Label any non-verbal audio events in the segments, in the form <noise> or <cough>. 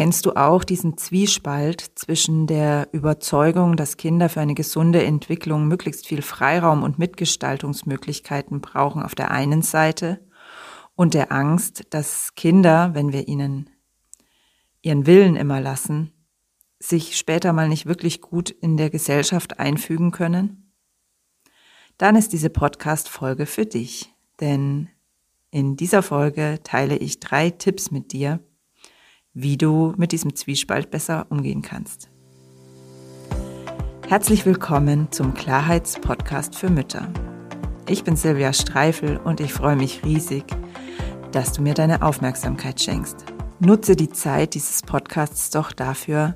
Kennst du auch diesen Zwiespalt zwischen der Überzeugung, dass Kinder für eine gesunde Entwicklung möglichst viel Freiraum und Mitgestaltungsmöglichkeiten brauchen auf der einen Seite und der Angst, dass Kinder, wenn wir ihnen ihren Willen immer lassen, sich später mal nicht wirklich gut in der Gesellschaft einfügen können? Dann ist diese Podcast-Folge für dich, denn in dieser Folge teile ich drei Tipps mit dir, wie du mit diesem Zwiespalt besser umgehen kannst. Herzlich willkommen zum Klarheitspodcast für Mütter. Ich bin Silvia Streifel und ich freue mich riesig, dass du mir deine Aufmerksamkeit schenkst. Nutze die Zeit dieses Podcasts doch dafür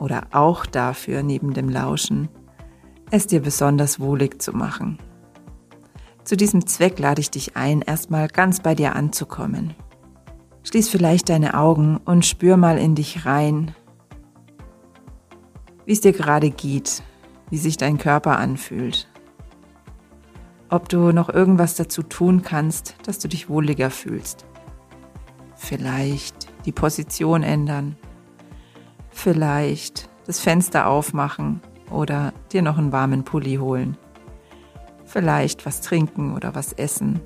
oder auch dafür, neben dem Lauschen, es dir besonders wohlig zu machen. Zu diesem Zweck lade ich dich ein, erstmal ganz bei dir anzukommen. Schließ vielleicht deine Augen und spür mal in dich rein, wie es dir gerade geht, wie sich dein Körper anfühlt. Ob du noch irgendwas dazu tun kannst, dass du dich wohliger fühlst. Vielleicht die Position ändern. Vielleicht das Fenster aufmachen oder dir noch einen warmen Pulli holen. Vielleicht was trinken oder was essen.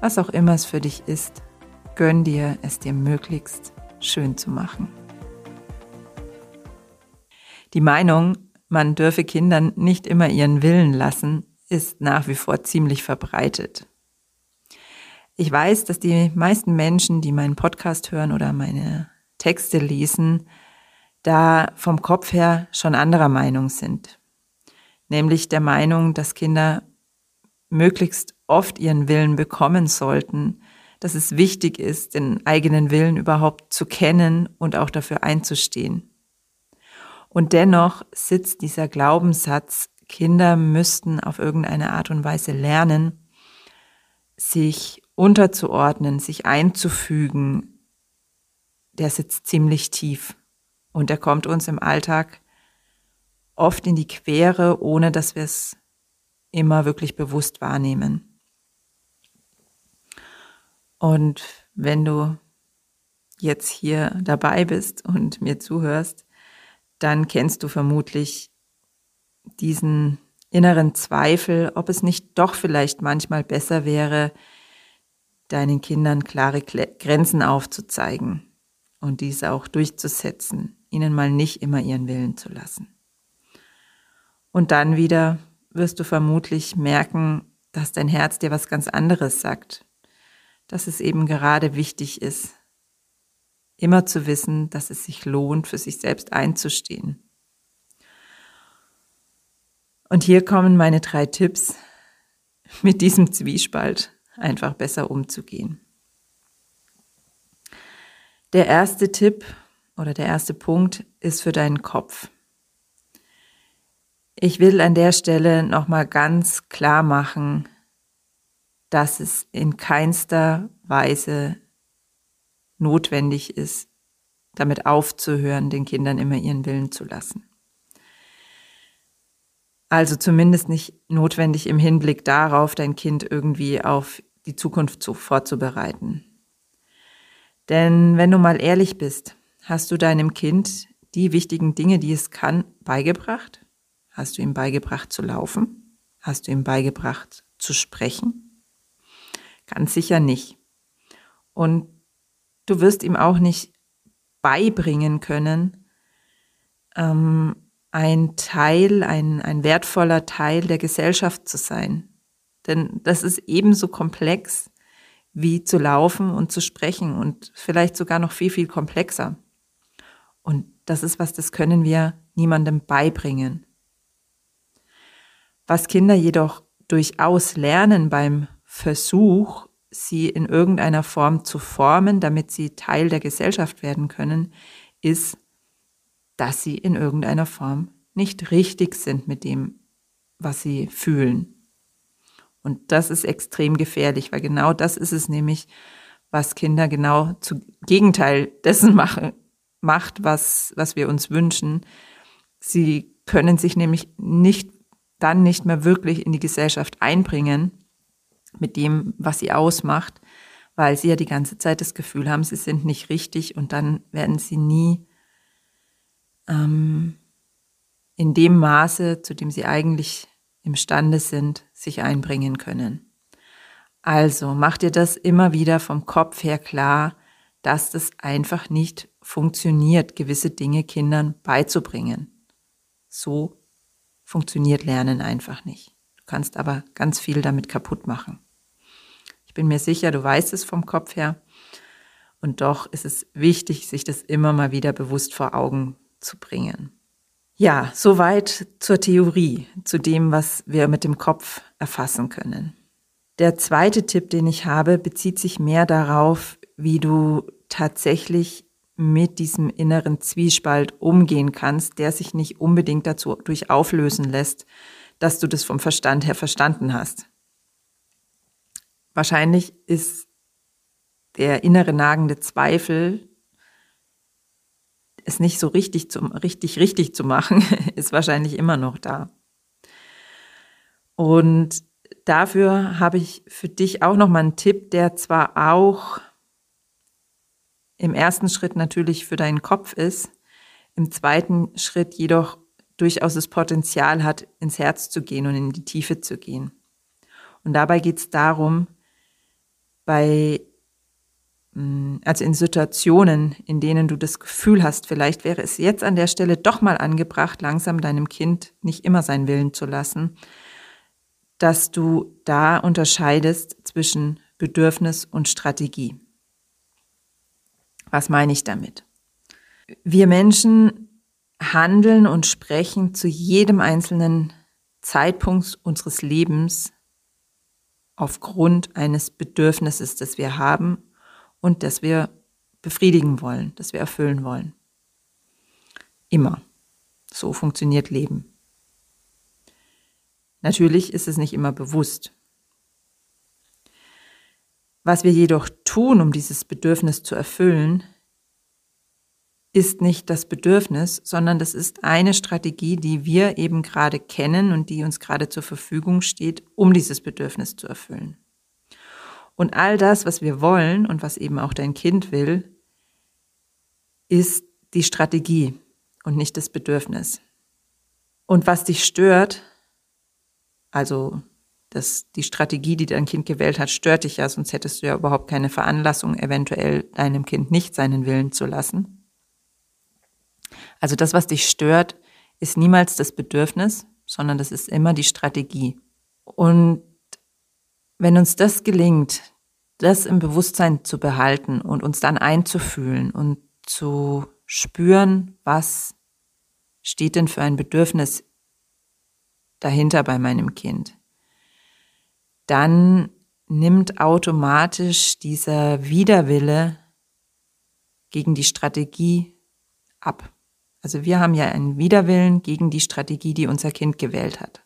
Was auch immer es für dich ist, Gönn dir, es dir möglichst schön zu machen. Die Meinung, man dürfe Kindern nicht immer ihren Willen lassen, ist nach wie vor ziemlich verbreitet. Ich weiß, dass die meisten Menschen, die meinen Podcast hören oder meine Texte lesen, da vom Kopf her schon anderer Meinung sind. Nämlich der Meinung, dass Kinder möglichst oft ihren Willen bekommen sollten, dass es wichtig ist, den eigenen Willen überhaupt zu kennen und auch dafür einzustehen. Und dennoch sitzt dieser Glaubenssatz, Kinder müssten auf irgendeine Art und Weise lernen, sich unterzuordnen, sich einzufügen, der sitzt ziemlich tief. Und der kommt uns im Alltag oft in die Quere, ohne dass wir es immer wirklich bewusst wahrnehmen. Und wenn du jetzt hier dabei bist und mir zuhörst, dann kennst du vermutlich diesen inneren Zweifel, ob es nicht doch vielleicht manchmal besser wäre, deinen Kindern klare Grenzen aufzuzeigen und diese auch durchzusetzen, ihnen mal nicht immer ihren Willen zu lassen. Und dann wieder wirst du vermutlich merken, dass dein Herz dir was ganz anderes sagt dass es eben gerade wichtig ist, immer zu wissen, dass es sich lohnt, für sich selbst einzustehen. Und hier kommen meine drei Tipps, mit diesem Zwiespalt einfach besser umzugehen. Der erste Tipp oder der erste Punkt ist für deinen Kopf. Ich will an der Stelle nochmal ganz klar machen, dass es in keinster Weise notwendig ist, damit aufzuhören, den Kindern immer ihren Willen zu lassen. Also zumindest nicht notwendig im Hinblick darauf, dein Kind irgendwie auf die Zukunft zu, vorzubereiten. Denn wenn du mal ehrlich bist, hast du deinem Kind die wichtigen Dinge, die es kann, beigebracht? Hast du ihm beigebracht zu laufen? Hast du ihm beigebracht zu sprechen? Ganz sicher nicht. Und du wirst ihm auch nicht beibringen können, ähm, ein Teil, ein, ein wertvoller Teil der Gesellschaft zu sein. Denn das ist ebenso komplex wie zu laufen und zu sprechen und vielleicht sogar noch viel, viel komplexer. Und das ist was, das können wir niemandem beibringen. Was Kinder jedoch durchaus lernen beim Versuch, sie in irgendeiner Form zu formen, damit sie Teil der Gesellschaft werden können, ist, dass sie in irgendeiner Form nicht richtig sind mit dem, was sie fühlen. Und das ist extrem gefährlich, weil genau das ist es nämlich, was Kinder genau zu Gegenteil dessen <laughs> machen, macht, was, was wir uns wünschen. Sie können sich nämlich nicht, dann nicht mehr wirklich in die Gesellschaft einbringen, mit dem, was sie ausmacht, weil sie ja die ganze Zeit das Gefühl haben, sie sind nicht richtig und dann werden sie nie ähm, in dem Maße, zu dem sie eigentlich imstande sind, sich einbringen können. Also mach dir das immer wieder vom Kopf her klar, dass das einfach nicht funktioniert, gewisse Dinge Kindern beizubringen. So funktioniert Lernen einfach nicht. Kannst aber ganz viel damit kaputt machen. Ich bin mir sicher, du weißt es vom Kopf her. Und doch ist es wichtig, sich das immer mal wieder bewusst vor Augen zu bringen. Ja, soweit zur Theorie, zu dem, was wir mit dem Kopf erfassen können. Der zweite Tipp, den ich habe, bezieht sich mehr darauf, wie du tatsächlich mit diesem inneren Zwiespalt umgehen kannst, der sich nicht unbedingt dazu durch auflösen lässt, dass du das vom Verstand her verstanden hast. Wahrscheinlich ist der innere nagende Zweifel, es nicht so richtig zum, richtig, richtig zu machen, <laughs> ist wahrscheinlich immer noch da. Und dafür habe ich für dich auch nochmal einen Tipp, der zwar auch im ersten Schritt natürlich für deinen Kopf ist, im zweiten Schritt jedoch durchaus das Potenzial hat, ins Herz zu gehen und in die Tiefe zu gehen. Und dabei geht es darum, bei, mm, also in Situationen, in denen du das Gefühl hast, vielleicht wäre es jetzt an der Stelle doch mal angebracht, langsam deinem Kind nicht immer seinen Willen zu lassen, dass du da unterscheidest zwischen Bedürfnis und Strategie. Was meine ich damit? Wir Menschen handeln und sprechen zu jedem einzelnen Zeitpunkt unseres Lebens aufgrund eines Bedürfnisses, das wir haben und das wir befriedigen wollen, das wir erfüllen wollen. Immer. So funktioniert Leben. Natürlich ist es nicht immer bewusst. Was wir jedoch tun, um dieses Bedürfnis zu erfüllen, ist nicht das Bedürfnis, sondern das ist eine Strategie, die wir eben gerade kennen und die uns gerade zur Verfügung steht, um dieses Bedürfnis zu erfüllen. Und all das, was wir wollen und was eben auch dein Kind will, ist die Strategie und nicht das Bedürfnis. Und was dich stört, also das, die Strategie, die dein Kind gewählt hat, stört dich ja, sonst hättest du ja überhaupt keine Veranlassung, eventuell deinem Kind nicht seinen Willen zu lassen. Also das, was dich stört, ist niemals das Bedürfnis, sondern das ist immer die Strategie. Und wenn uns das gelingt, das im Bewusstsein zu behalten und uns dann einzufühlen und zu spüren, was steht denn für ein Bedürfnis dahinter bei meinem Kind, dann nimmt automatisch dieser Widerwille gegen die Strategie ab. Also wir haben ja einen Widerwillen gegen die Strategie, die unser Kind gewählt hat.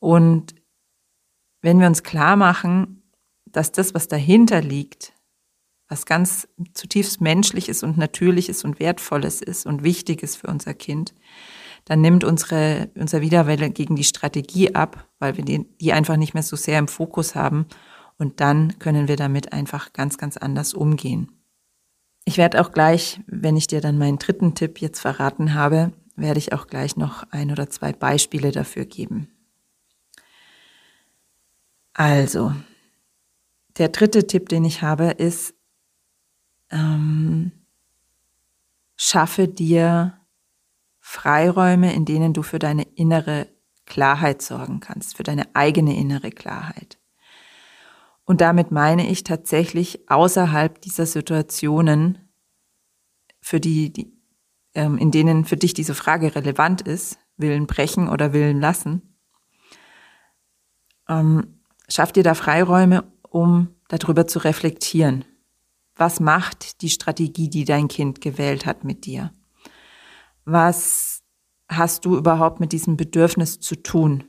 Und wenn wir uns klar machen, dass das, was dahinter liegt, was ganz zutiefst menschliches und natürliches und wertvolles ist und wichtiges für unser Kind, dann nimmt unsere, unser Widerwelle gegen die Strategie ab, weil wir die, die einfach nicht mehr so sehr im Fokus haben. Und dann können wir damit einfach ganz, ganz anders umgehen. Ich werde auch gleich, wenn ich dir dann meinen dritten Tipp jetzt verraten habe, werde ich auch gleich noch ein oder zwei Beispiele dafür geben. Also, der dritte Tipp, den ich habe, ist, ähm, schaffe dir Freiräume, in denen du für deine innere Klarheit sorgen kannst, für deine eigene innere Klarheit. Und damit meine ich tatsächlich außerhalb dieser Situationen, für die, die ähm, in denen für dich diese Frage relevant ist, Willen brechen oder Willen lassen, ähm, schaff dir da Freiräume, um darüber zu reflektieren. Was macht die Strategie, die dein Kind gewählt hat mit dir? was hast du überhaupt mit diesem Bedürfnis zu tun?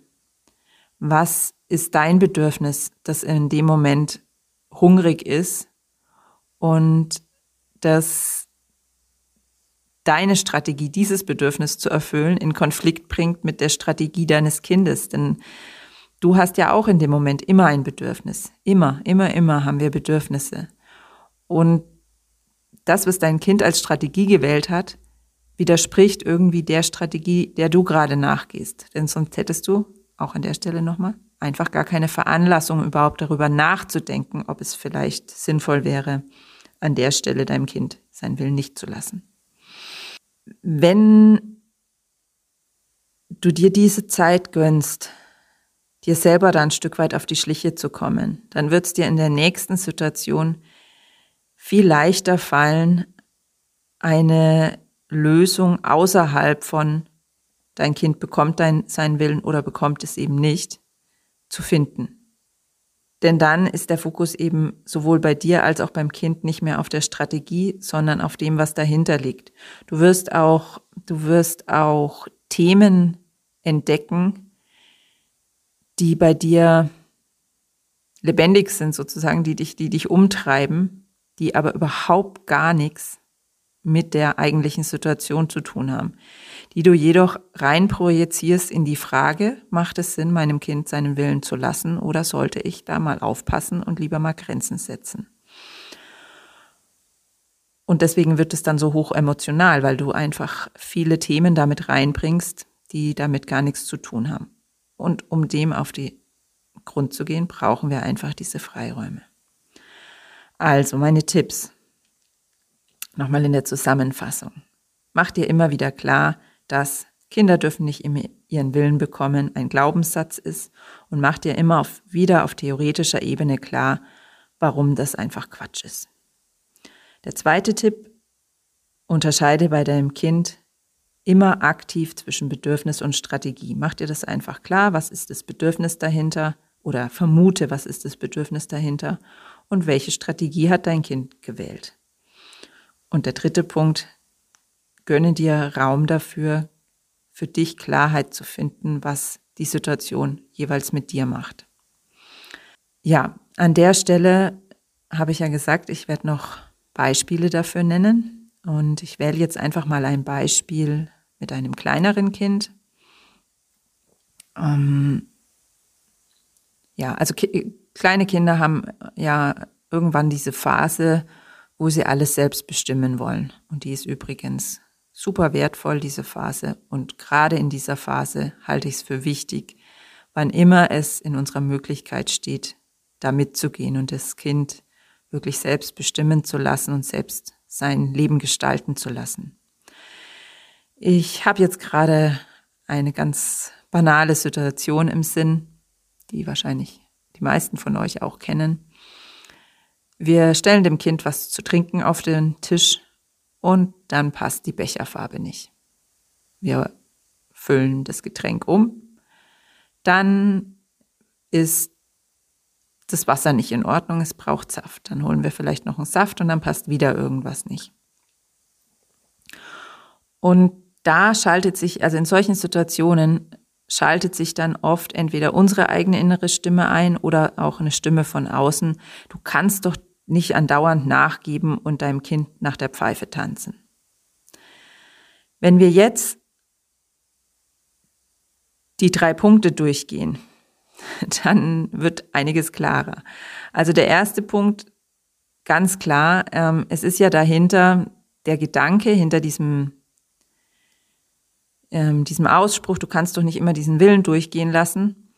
Was ist dein Bedürfnis, das in dem Moment hungrig ist und das deine Strategie, dieses Bedürfnis zu erfüllen, in Konflikt bringt mit der Strategie deines Kindes? Denn du hast ja auch in dem Moment immer ein Bedürfnis. Immer, immer, immer haben wir Bedürfnisse. Und das, was dein Kind als Strategie gewählt hat, widerspricht irgendwie der Strategie, der du gerade nachgehst. Denn sonst hättest du, auch an der Stelle nochmal, einfach gar keine Veranlassung, überhaupt darüber nachzudenken, ob es vielleicht sinnvoll wäre, an der Stelle deinem Kind seinen Willen nicht zu lassen. Wenn du dir diese Zeit gönnst, dir selber da ein Stück weit auf die Schliche zu kommen, dann wird es dir in der nächsten Situation viel leichter fallen, eine Lösung außerhalb von dein Kind bekommt dein, seinen Willen oder bekommt es eben nicht, zu finden. Denn dann ist der Fokus eben sowohl bei dir als auch beim Kind nicht mehr auf der Strategie, sondern auf dem, was dahinter liegt. Du wirst auch, du wirst auch Themen entdecken, die bei dir lebendig sind sozusagen, die dich, die dich umtreiben, die aber überhaupt gar nichts mit der eigentlichen Situation zu tun haben, die du jedoch rein projizierst in die Frage, macht es Sinn, meinem Kind seinen Willen zu lassen oder sollte ich da mal aufpassen und lieber mal Grenzen setzen? Und deswegen wird es dann so hoch emotional, weil du einfach viele Themen damit reinbringst, die damit gar nichts zu tun haben. Und um dem auf die Grund zu gehen, brauchen wir einfach diese Freiräume. Also meine Tipps. Nochmal in der Zusammenfassung. Mach dir immer wieder klar, dass Kinder dürfen nicht immer ihren Willen bekommen, ein Glaubenssatz ist und mach dir immer auf, wieder auf theoretischer Ebene klar, warum das einfach Quatsch ist. Der zweite Tipp, unterscheide bei deinem Kind immer aktiv zwischen Bedürfnis und Strategie. Mach dir das einfach klar, was ist das Bedürfnis dahinter oder vermute, was ist das Bedürfnis dahinter und welche Strategie hat dein Kind gewählt. Und der dritte Punkt, gönne dir Raum dafür, für dich Klarheit zu finden, was die Situation jeweils mit dir macht. Ja, an der Stelle habe ich ja gesagt, ich werde noch Beispiele dafür nennen. Und ich wähle jetzt einfach mal ein Beispiel mit einem kleineren Kind. Ähm, ja, also ki kleine Kinder haben ja irgendwann diese Phase, wo sie alles selbst bestimmen wollen. Und die ist übrigens super wertvoll, diese Phase. Und gerade in dieser Phase halte ich es für wichtig, wann immer es in unserer Möglichkeit steht, da mitzugehen und das Kind wirklich selbst bestimmen zu lassen und selbst sein Leben gestalten zu lassen. Ich habe jetzt gerade eine ganz banale Situation im Sinn, die wahrscheinlich die meisten von euch auch kennen. Wir stellen dem Kind was zu trinken auf den Tisch und dann passt die Becherfarbe nicht. Wir füllen das Getränk um, dann ist das Wasser nicht in Ordnung, es braucht Saft. Dann holen wir vielleicht noch einen Saft und dann passt wieder irgendwas nicht. Und da schaltet sich, also in solchen Situationen schaltet sich dann oft entweder unsere eigene innere Stimme ein oder auch eine Stimme von außen. Du kannst doch nicht andauernd nachgeben und deinem Kind nach der Pfeife tanzen. Wenn wir jetzt die drei Punkte durchgehen, <laughs> dann wird einiges klarer. Also der erste Punkt, ganz klar, ähm, es ist ja dahinter der Gedanke, hinter diesem, ähm, diesem Ausspruch, du kannst doch nicht immer diesen Willen durchgehen lassen,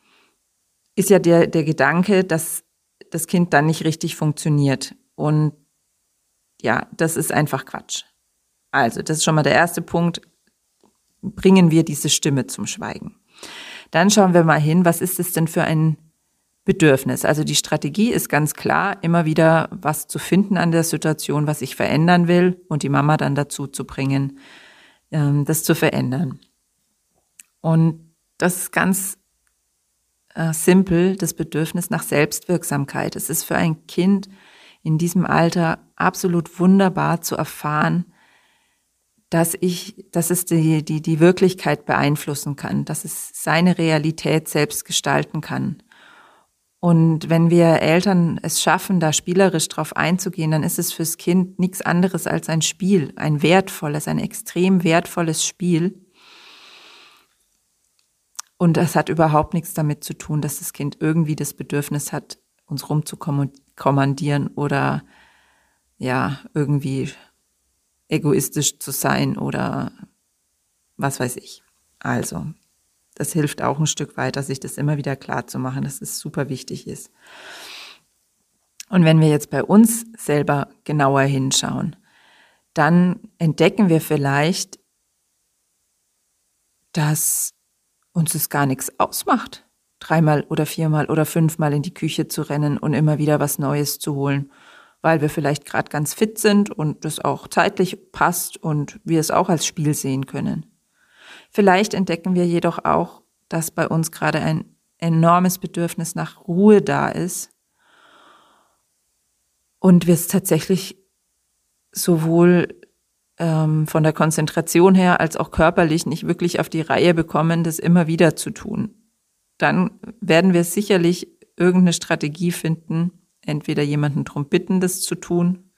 ist ja der, der Gedanke, dass das Kind dann nicht richtig funktioniert. Und ja, das ist einfach Quatsch. Also, das ist schon mal der erste Punkt. Bringen wir diese Stimme zum Schweigen. Dann schauen wir mal hin, was ist es denn für ein Bedürfnis? Also die Strategie ist ganz klar, immer wieder was zu finden an der Situation, was ich verändern will und die Mama dann dazu zu bringen, ähm, das zu verändern. Und das ist ganz äh, simpel das Bedürfnis nach Selbstwirksamkeit. Es ist für ein Kind in diesem Alter absolut wunderbar zu erfahren, dass ich, dass es die, die, die Wirklichkeit beeinflussen kann, dass es seine Realität selbst gestalten kann. Und wenn wir Eltern es schaffen, da spielerisch drauf einzugehen, dann ist es fürs Kind nichts anderes als ein Spiel, ein wertvolles, ein extrem wertvolles Spiel. Und das hat überhaupt nichts damit zu tun, dass das Kind irgendwie das Bedürfnis hat, uns rumzukommandieren oder ja, irgendwie egoistisch zu sein oder was weiß ich. Also, das hilft auch ein Stück weiter, sich das immer wieder klar zu machen, dass es super wichtig ist. Und wenn wir jetzt bei uns selber genauer hinschauen, dann entdecken wir vielleicht, dass uns es gar nichts ausmacht, dreimal oder viermal oder fünfmal in die Küche zu rennen und immer wieder was Neues zu holen, weil wir vielleicht gerade ganz fit sind und das auch zeitlich passt und wir es auch als Spiel sehen können. Vielleicht entdecken wir jedoch auch, dass bei uns gerade ein enormes Bedürfnis nach Ruhe da ist und wir es tatsächlich sowohl ähm, von der Konzentration her als auch körperlich nicht wirklich auf die Reihe bekommen, das immer wieder zu tun. Dann werden wir sicherlich irgendeine Strategie finden, entweder jemanden darum bitten, das zu tun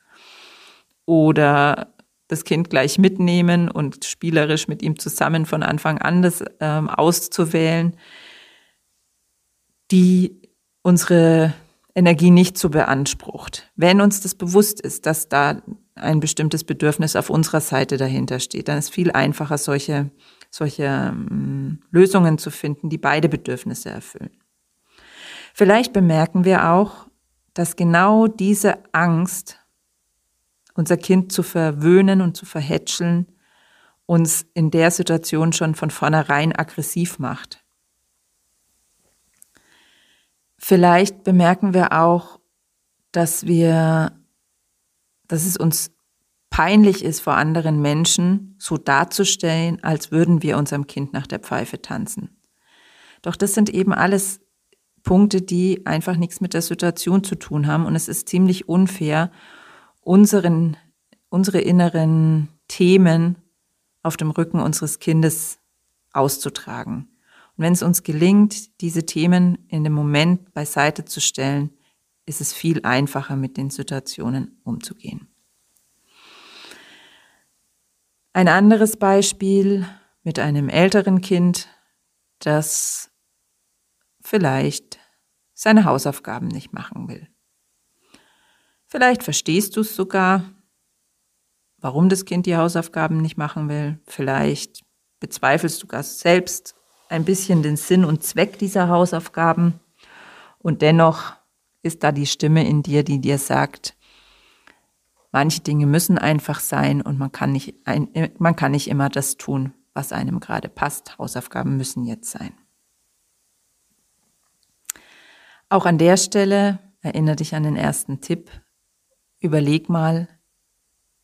oder das Kind gleich mitnehmen und spielerisch mit ihm zusammen von Anfang an das ähm, auszuwählen, die unsere Energie nicht so beansprucht. Wenn uns das bewusst ist, dass da ein bestimmtes Bedürfnis auf unserer Seite dahinter steht, dann ist viel einfacher, solche, solche ähm, Lösungen zu finden, die beide Bedürfnisse erfüllen. Vielleicht bemerken wir auch, dass genau diese Angst, unser Kind zu verwöhnen und zu verhätscheln, uns in der Situation schon von vornherein aggressiv macht. Vielleicht bemerken wir auch, dass wir dass es uns peinlich ist, vor anderen Menschen so darzustellen, als würden wir unserem Kind nach der Pfeife tanzen. Doch das sind eben alles Punkte, die einfach nichts mit der Situation zu tun haben. Und es ist ziemlich unfair, unseren, unsere inneren Themen auf dem Rücken unseres Kindes auszutragen. Und wenn es uns gelingt, diese Themen in dem Moment beiseite zu stellen, ist es viel einfacher, mit den Situationen umzugehen. Ein anderes Beispiel mit einem älteren Kind, das vielleicht seine Hausaufgaben nicht machen will. Vielleicht verstehst du es sogar, warum das Kind die Hausaufgaben nicht machen will. Vielleicht bezweifelst du gar selbst ein bisschen den Sinn und Zweck dieser Hausaufgaben. Und dennoch ist da die Stimme in dir, die dir sagt, manche Dinge müssen einfach sein und man kann nicht, man kann nicht immer das tun, was einem gerade passt. Hausaufgaben müssen jetzt sein. Auch an der Stelle erinnere dich an den ersten Tipp. Überleg mal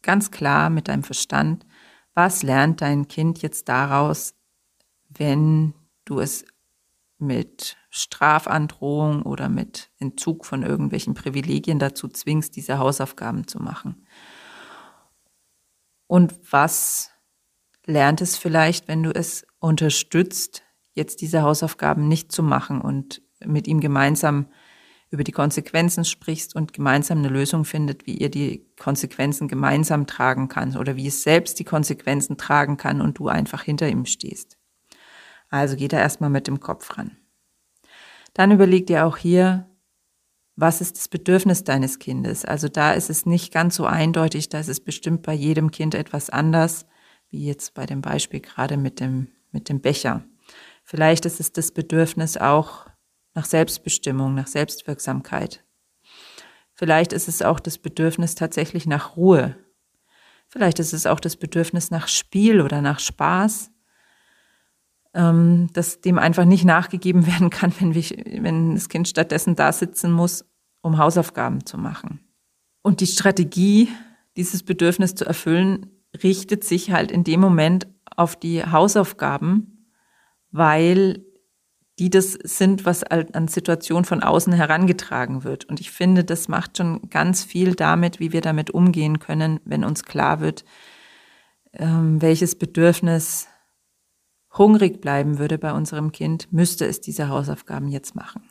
ganz klar mit deinem Verstand, was lernt dein Kind jetzt daraus, wenn du es mit Strafandrohung oder mit Entzug von irgendwelchen Privilegien dazu zwingst, diese Hausaufgaben zu machen. Und was lernt es vielleicht, wenn du es unterstützt, jetzt diese Hausaufgaben nicht zu machen und mit ihm gemeinsam über die Konsequenzen sprichst und gemeinsam eine Lösung findet, wie ihr die Konsequenzen gemeinsam tragen kann oder wie es selbst die Konsequenzen tragen kann und du einfach hinter ihm stehst. Also geht er erstmal mit dem Kopf ran. Dann überleg dir auch hier, was ist das Bedürfnis deines Kindes? Also da ist es nicht ganz so eindeutig, da ist es bestimmt bei jedem Kind etwas anders, wie jetzt bei dem Beispiel gerade mit dem, mit dem Becher. Vielleicht ist es das Bedürfnis auch nach Selbstbestimmung, nach Selbstwirksamkeit. Vielleicht ist es auch das Bedürfnis tatsächlich nach Ruhe. Vielleicht ist es auch das Bedürfnis nach Spiel oder nach Spaß ähm, dass dem einfach nicht nachgegeben <laughs> werden kann, wenn, wir, wenn das Kind stattdessen da sitzen muss, um Hausaufgaben zu machen. Und die Strategie, dieses Bedürfnis zu erfüllen, richtet sich halt in dem Moment auf die Hausaufgaben, weil die das sind, was an Situationen von außen herangetragen wird. Und ich finde, das macht schon ganz viel damit, wie wir damit umgehen können, wenn uns klar wird, ähm, welches Bedürfnis hungrig bleiben würde bei unserem Kind, müsste es diese Hausaufgaben jetzt machen.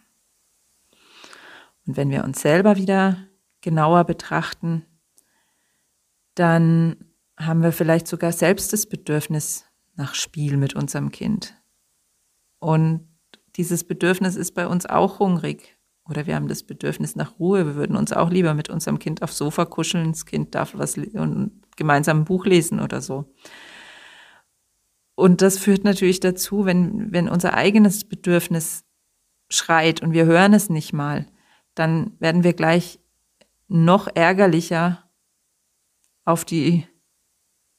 Und wenn wir uns selber wieder genauer betrachten, dann haben wir vielleicht sogar selbst das Bedürfnis nach Spiel mit unserem Kind. Und dieses Bedürfnis ist bei uns auch hungrig. Oder wir haben das Bedürfnis nach Ruhe. Wir würden uns auch lieber mit unserem Kind aufs Sofa kuscheln. Das Kind darf was und gemeinsam ein Buch lesen oder so. Und das führt natürlich dazu, wenn, wenn unser eigenes Bedürfnis schreit und wir hören es nicht mal, dann werden wir gleich noch ärgerlicher auf die,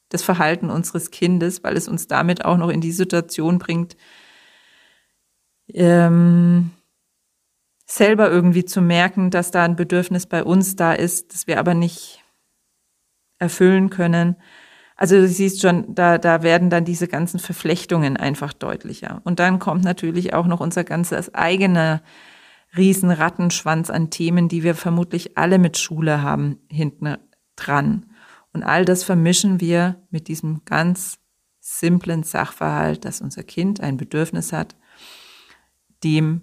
das Verhalten unseres Kindes, weil es uns damit auch noch in die Situation bringt, ähm, selber irgendwie zu merken, dass da ein Bedürfnis bei uns da ist, das wir aber nicht erfüllen können. Also du siehst schon, da, da werden dann diese ganzen Verflechtungen einfach deutlicher. Und dann kommt natürlich auch noch unser ganzes eigener Riesenrattenschwanz an Themen, die wir vermutlich alle mit Schule haben, hinten dran. Und all das vermischen wir mit diesem ganz simplen Sachverhalt, dass unser Kind ein Bedürfnis hat, dem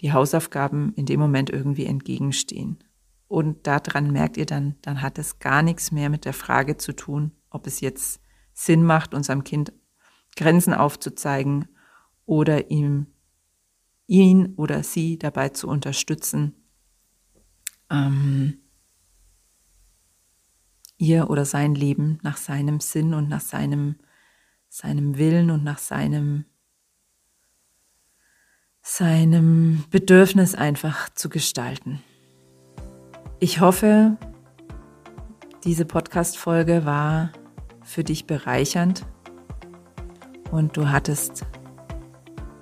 die Hausaufgaben in dem Moment irgendwie entgegenstehen. Und daran merkt ihr dann, dann hat es gar nichts mehr mit der Frage zu tun, ob es jetzt Sinn macht, unserem Kind Grenzen aufzuzeigen oder ihm, ihn oder sie dabei zu unterstützen, ähm, ihr oder sein Leben nach seinem Sinn und nach seinem, seinem Willen und nach seinem, seinem Bedürfnis einfach zu gestalten. Ich hoffe, diese Podcast-Folge war für dich bereichernd und du hattest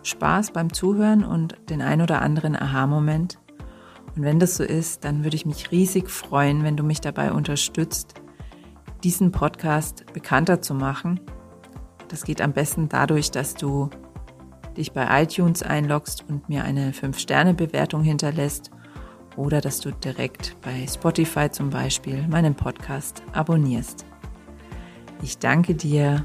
Spaß beim Zuhören und den ein oder anderen Aha-Moment. Und wenn das so ist, dann würde ich mich riesig freuen, wenn du mich dabei unterstützt, diesen Podcast bekannter zu machen. Das geht am besten dadurch, dass du dich bei iTunes einloggst und mir eine 5-Sterne-Bewertung hinterlässt oder dass du direkt bei Spotify zum Beispiel meinen Podcast abonnierst. Ich danke dir